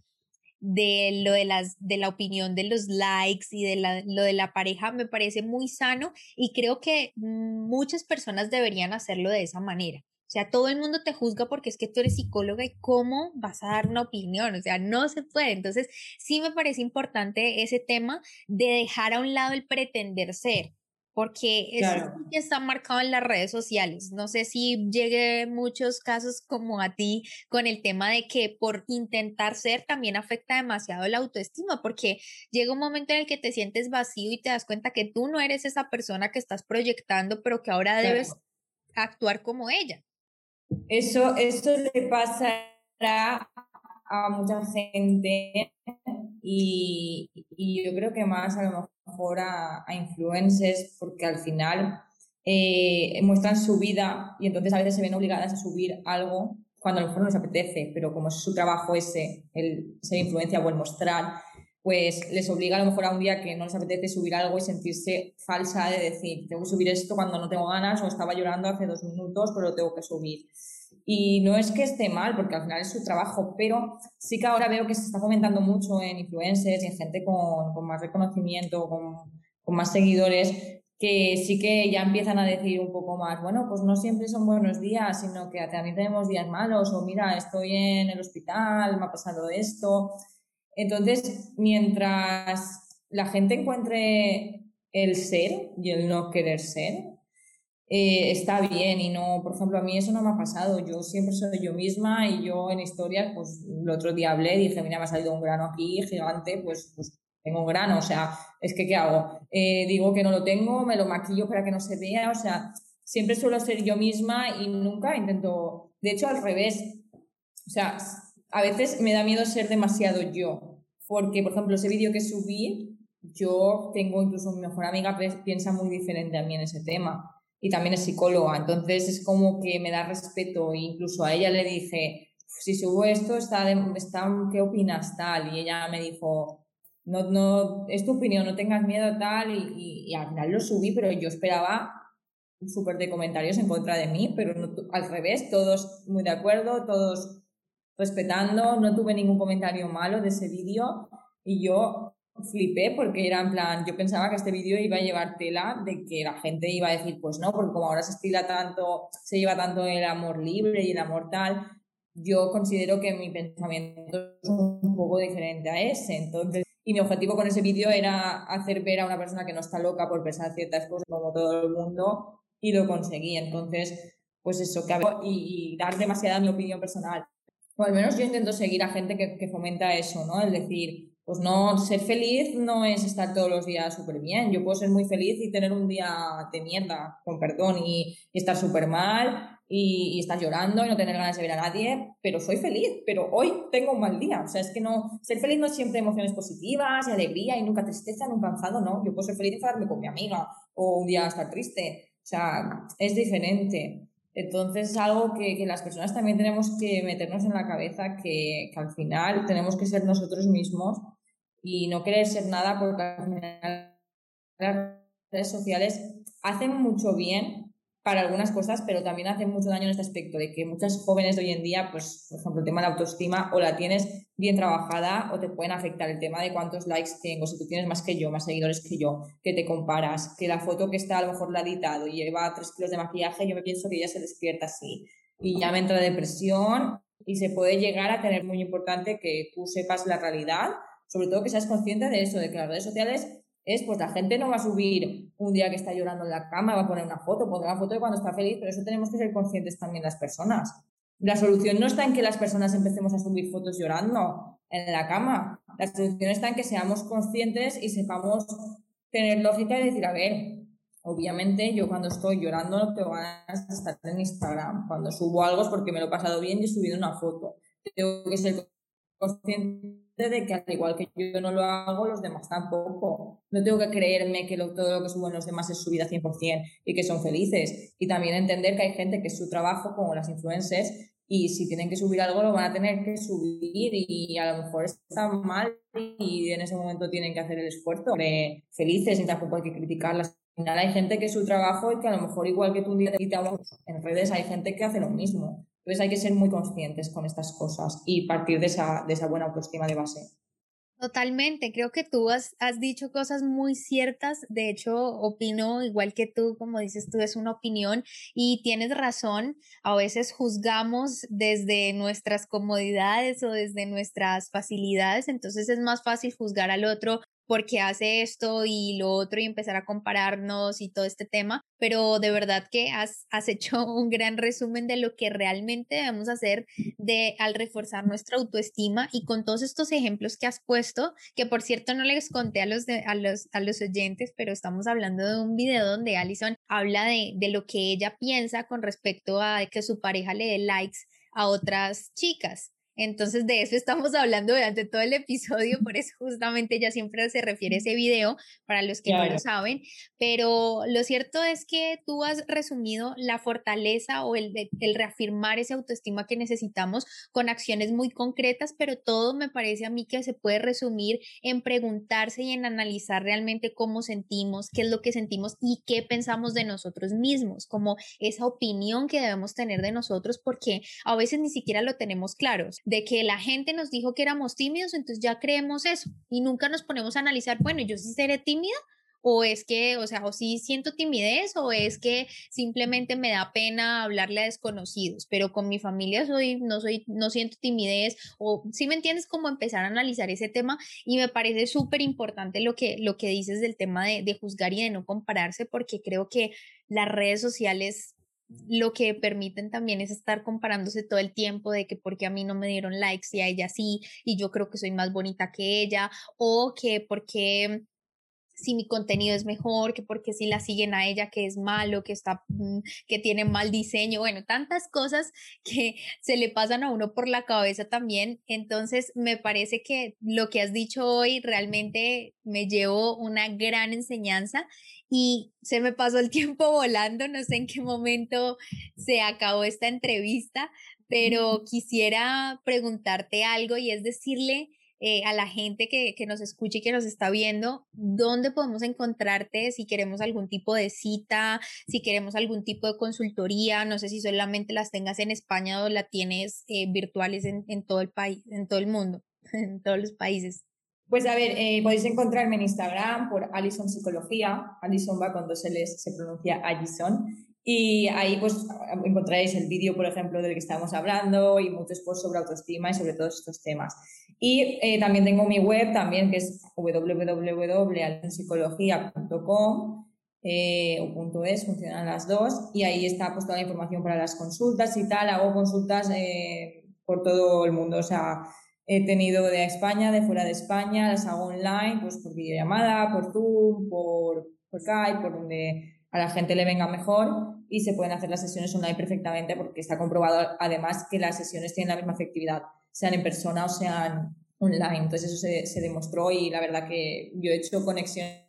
de lo de las de la opinión de los likes y de la, lo de la pareja me parece muy sano y creo que muchas personas deberían hacerlo de esa manera. O sea, todo el mundo te juzga porque es que tú eres psicóloga y cómo vas a dar una opinión, o sea, no se puede. Entonces, sí me parece importante ese tema de dejar a un lado el pretender ser, porque eso está marcado en las redes sociales. No sé si llegue muchos casos como a ti con el tema de que por intentar ser también afecta demasiado la autoestima, porque llega un momento en el que te sientes vacío y te das cuenta que tú no eres esa persona que estás proyectando, pero que ahora debes actuar como ella. Eso, eso le pasa a mucha gente y, y, yo creo que más a lo mejor a, a influencers porque al final eh, muestran su vida y entonces a veces se ven obligadas a subir algo cuando a lo mejor no les apetece, pero como es su trabajo ese, el ser influencia o el mostrar, pues les obliga a lo mejor a un día que no les apetece subir algo y sentirse falsa de decir, tengo que subir esto cuando no tengo ganas o estaba llorando hace dos minutos, pero lo tengo que subir. Y no es que esté mal, porque al final es su trabajo, pero sí que ahora veo que se está fomentando mucho en influencers y en gente con, con más reconocimiento, con, con más seguidores, que sí que ya empiezan a decir un poco más, bueno, pues no siempre son buenos días, sino que también tenemos días malos, o mira, estoy en el hospital, me ha pasado esto. Entonces, mientras la gente encuentre el ser y el no querer ser, eh, está bien y no, por ejemplo, a mí eso no me ha pasado, yo siempre soy yo misma y yo en historias, pues el otro día hablé, dije, mira, me ha salido un grano aquí gigante, pues, pues tengo un grano, o sea, es que ¿qué hago? Eh, digo que no lo tengo, me lo maquillo para que no se vea, o sea, siempre suelo ser yo misma y nunca intento, de hecho al revés, o sea, a veces me da miedo ser demasiado yo, porque por ejemplo ese vídeo que subí, yo tengo incluso mi mejor amiga piensa muy diferente a mí en ese tema y también es psicóloga, entonces es como que me da respeto, e incluso a ella le dije, si subo esto, está, está ¿qué opinas tal? Y ella me dijo, no, no, es tu opinión, no tengas miedo tal, y, y, al final lo subí, pero yo esperaba súper de comentarios en contra de mí, pero al revés, todos muy de acuerdo, todos respetando, no tuve ningún comentario malo de ese vídeo. Y yo flipé porque era en plan, yo pensaba que este vídeo iba a llevar tela de que la gente iba a decir, pues no, porque como ahora se estila tanto, se lleva tanto el amor libre y el amor tal, yo considero que mi pensamiento es un poco diferente a ese. Entonces, y mi objetivo con ese vídeo era hacer ver a una persona que no está loca por pensar ciertas cosas como todo el mundo y lo conseguí. Entonces, pues eso, que y, dar demasiada mi opinión personal. O al menos yo intento seguir a gente que, que fomenta eso, ¿no? El decir, pues no, ser feliz no es estar todos los días súper bien. Yo puedo ser muy feliz y tener un día de mierda, con perdón, y, estar súper mal y, estar llorando y no tener ganas de ver a nadie, pero soy feliz, pero hoy tengo un mal día. O sea, es que no, ser feliz no es siempre emociones positivas y alegría y nunca tristeza, nunca enfado, no. Yo puedo ser feliz y enfadarme con mi amiga o un día estar triste. O sea, es diferente. Entonces es algo que, que, las personas también tenemos que meternos en la cabeza que, al final tenemos que ser nosotros mismos y no querer ser nada porque al final las redes sociales hacen mucho bien para algunas cosas, pero también hacen mucho daño en este aspecto de que muchas jóvenes de hoy en día, pues, por ejemplo, el tema de la autoestima, o la tienes bien trabajada o te pueden afectar el tema de cuántos likes tengo, si tú tienes más que yo, más seguidores que yo, que te comparas, que la foto que está a lo mejor la ha editado y lleva tres kilos de maquillaje, yo me pienso que ella se despierta así y ya me entra depresión y se puede llegar a tener muy importante que tú sepas la realidad, sobre todo que seas consciente de eso, de que las redes sociales es, pues la gente no va a subir un día que está llorando en la cama, va a poner una foto, pondrá una foto de cuando está feliz, pero eso tenemos que ser conscientes también las personas. La solución no está en que las personas empecemos a subir fotos llorando en la cama. La solución está en que seamos conscientes y sepamos tener lógica y decir, a ver, obviamente yo cuando estoy llorando no tengo ganas de estar en Instagram. Cuando subo algo es porque me lo he pasado bien y he subido una foto. Tengo que ser consciente de que al igual que yo no lo hago, los demás tampoco. No tengo que creerme que todo lo que suben los demás es su vida 100% y que son felices. Y también entender que hay gente que es su trabajo, como las influencers, y si tienen que subir algo lo van a tener que subir y a lo mejor están mal y en ese momento tienen que hacer el esfuerzo de felices y tampoco hay que criticarlas. Al final hay gente que es su trabajo y que a lo mejor igual que tú un día te en redes hay gente que hace lo mismo. Entonces hay que ser muy conscientes con estas cosas y partir de esa, de esa buena autoestima de base. Totalmente, creo que tú has, has, dicho cosas muy ciertas, de hecho opino igual que tú, como dices tú, es una opinión y tienes razón, a veces juzgamos desde nuestras comodidades o desde nuestras facilidades, entonces es más fácil juzgar al otro porque hace esto y lo otro y empezar a compararnos y todo este tema, pero de verdad que has, has hecho un gran resumen de lo que realmente debemos hacer de al reforzar nuestra autoestima y con todos estos ejemplos que has puesto, que por cierto no les conté a los, a los, a los oyentes, pero estamos hablando de un video donde Alison habla de, de lo que ella piensa con respecto a que su pareja le dé likes a otras chicas. Entonces de eso estamos hablando durante todo el episodio, por eso justamente ella siempre se refiere a ese video, para los que no lo saben, pero lo cierto es que tú has resumido la fortaleza o el, el reafirmar esa autoestima que necesitamos con acciones muy concretas, pero todo me parece a mí que se puede resumir en preguntarse y en analizar realmente cómo sentimos, qué es lo que sentimos y qué pensamos de nosotros mismos, como esa opinión que debemos tener de nosotros, porque a veces ni siquiera lo tenemos claros de que la gente nos dijo que éramos tímidos, entonces ya creemos eso y nunca nos ponemos a analizar, bueno, yo sí seré tímida o es que, o sea, o sí siento timidez o es que simplemente me da pena hablarle a desconocidos, pero con mi familia soy no soy no siento timidez o si me entiendes cómo empezar a analizar ese tema y me parece súper importante lo que lo que dices del tema de, de juzgar y de no compararse porque creo que las redes sociales lo que permiten también es estar comparándose todo el tiempo de que porque a mí no me dieron likes y a ella sí, y yo creo que soy más bonita que ella, o que porque si mi contenido es mejor, que porque si la siguen a ella que es malo, que está mm, que tiene mal diseño, bueno, tantas cosas que se le pasan a uno por la cabeza también. Entonces, me parece que lo que has dicho hoy realmente me llevó una gran enseñanza y se me pasó el tiempo volando, no sé en qué momento se acabó esta entrevista, pero quisiera preguntarte algo y es decirle eh, a la gente que, que, nos escuche y que nos está viendo, dónde podemos encontrarte si queremos algún tipo de cita, si queremos algún tipo de consultoría, no sé si solamente las tengas en España o la tienes eh, virtuales en, en todo el país, en todo el mundo, en todos los países. Pues a ver, eh, podéis encontrarme en Instagram por Alison Psicología. Alison va con dos L's, se pronuncia Alison. Y ahí pues encontraréis el vídeo, por ejemplo, del que estamos hablando y muchos posts sobre autoestima y sobre todos estos temas. Y eh, también tengo mi web también, que es www.alisonpsicología.com eh, o punto .es, funcionan las dos. Y ahí está pues toda la información para las consultas y tal. Hago consultas eh, por todo el mundo, o sea, he tenido de España, de fuera de España, las hago online, pues por videollamada, por Zoom, por, por Skype, por donde a la gente le venga mejor y se pueden hacer las sesiones online perfectamente porque está comprobado además que las sesiones tienen la misma efectividad, sean en persona o sean online. Entonces eso se, se demostró y la verdad que yo he hecho conexiones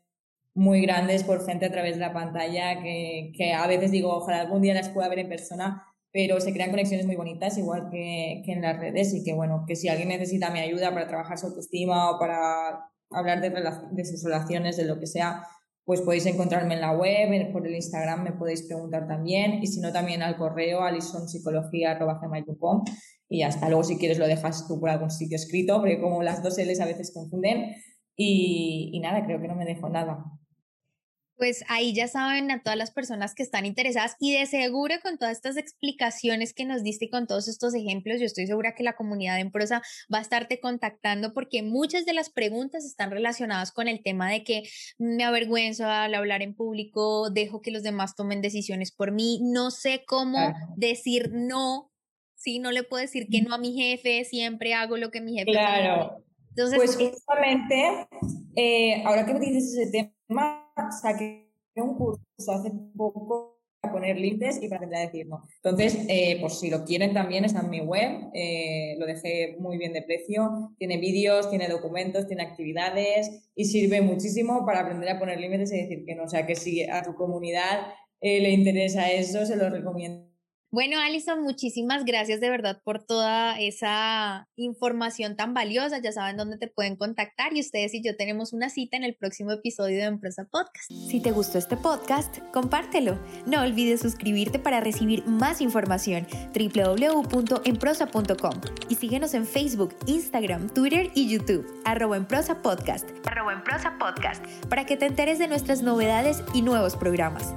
muy grandes por gente a través de la pantalla que, que a veces digo, ojalá algún día las pueda ver en persona, pero se crean conexiones muy bonitas, igual que, que, en las redes, y que bueno, que si alguien necesita mi ayuda para trabajar su autoestima o para hablar de, de sus relaciones, de lo que sea, pues podéis encontrarme en la web, por el Instagram me podéis preguntar también, y si no también al correo alisonpsicología.com y ya está. Luego si quieres lo dejas tú por algún sitio escrito, porque como las dos L's a veces confunden, y, y nada, creo que no me dejo nada. Pues ahí ya saben a todas las personas que están interesadas y de seguro con todas estas explicaciones que nos diste y con todos estos ejemplos, yo estoy segura que la comunidad en prosa va a estarte contactando porque muchas de las preguntas están relacionadas con el tema de que me avergüenzo al hablar en público, dejo que los demás tomen decisiones por mí, no sé cómo decir no, sí, no le puedo decir que no a mi jefe, siempre hago lo que mi jefe Claro. Entonces, pues justamente, eh, ahora que me dices ese tema, saqué un curso hace poco para poner límites y para aprender a decir no. Entonces, eh, por si lo quieren también, está en mi web, eh, lo dejé muy bien de precio, tiene vídeos, tiene documentos, tiene actividades y sirve muchísimo para aprender a poner límites y decir que no. O sea, que si a tu comunidad eh, le interesa eso, se lo recomiendo bueno, Alison, muchísimas gracias de verdad por toda esa información tan valiosa. Ya saben dónde te pueden contactar y ustedes y yo tenemos una cita en el próximo episodio de Empresa Podcast. Si te gustó este podcast, compártelo. No olvides suscribirte para recibir más información www.emprosa.com y síguenos en Facebook, Instagram, Twitter y YouTube arroba Emprosa Podcast, arroba Emprosa Podcast para que te enteres de nuestras novedades y nuevos programas.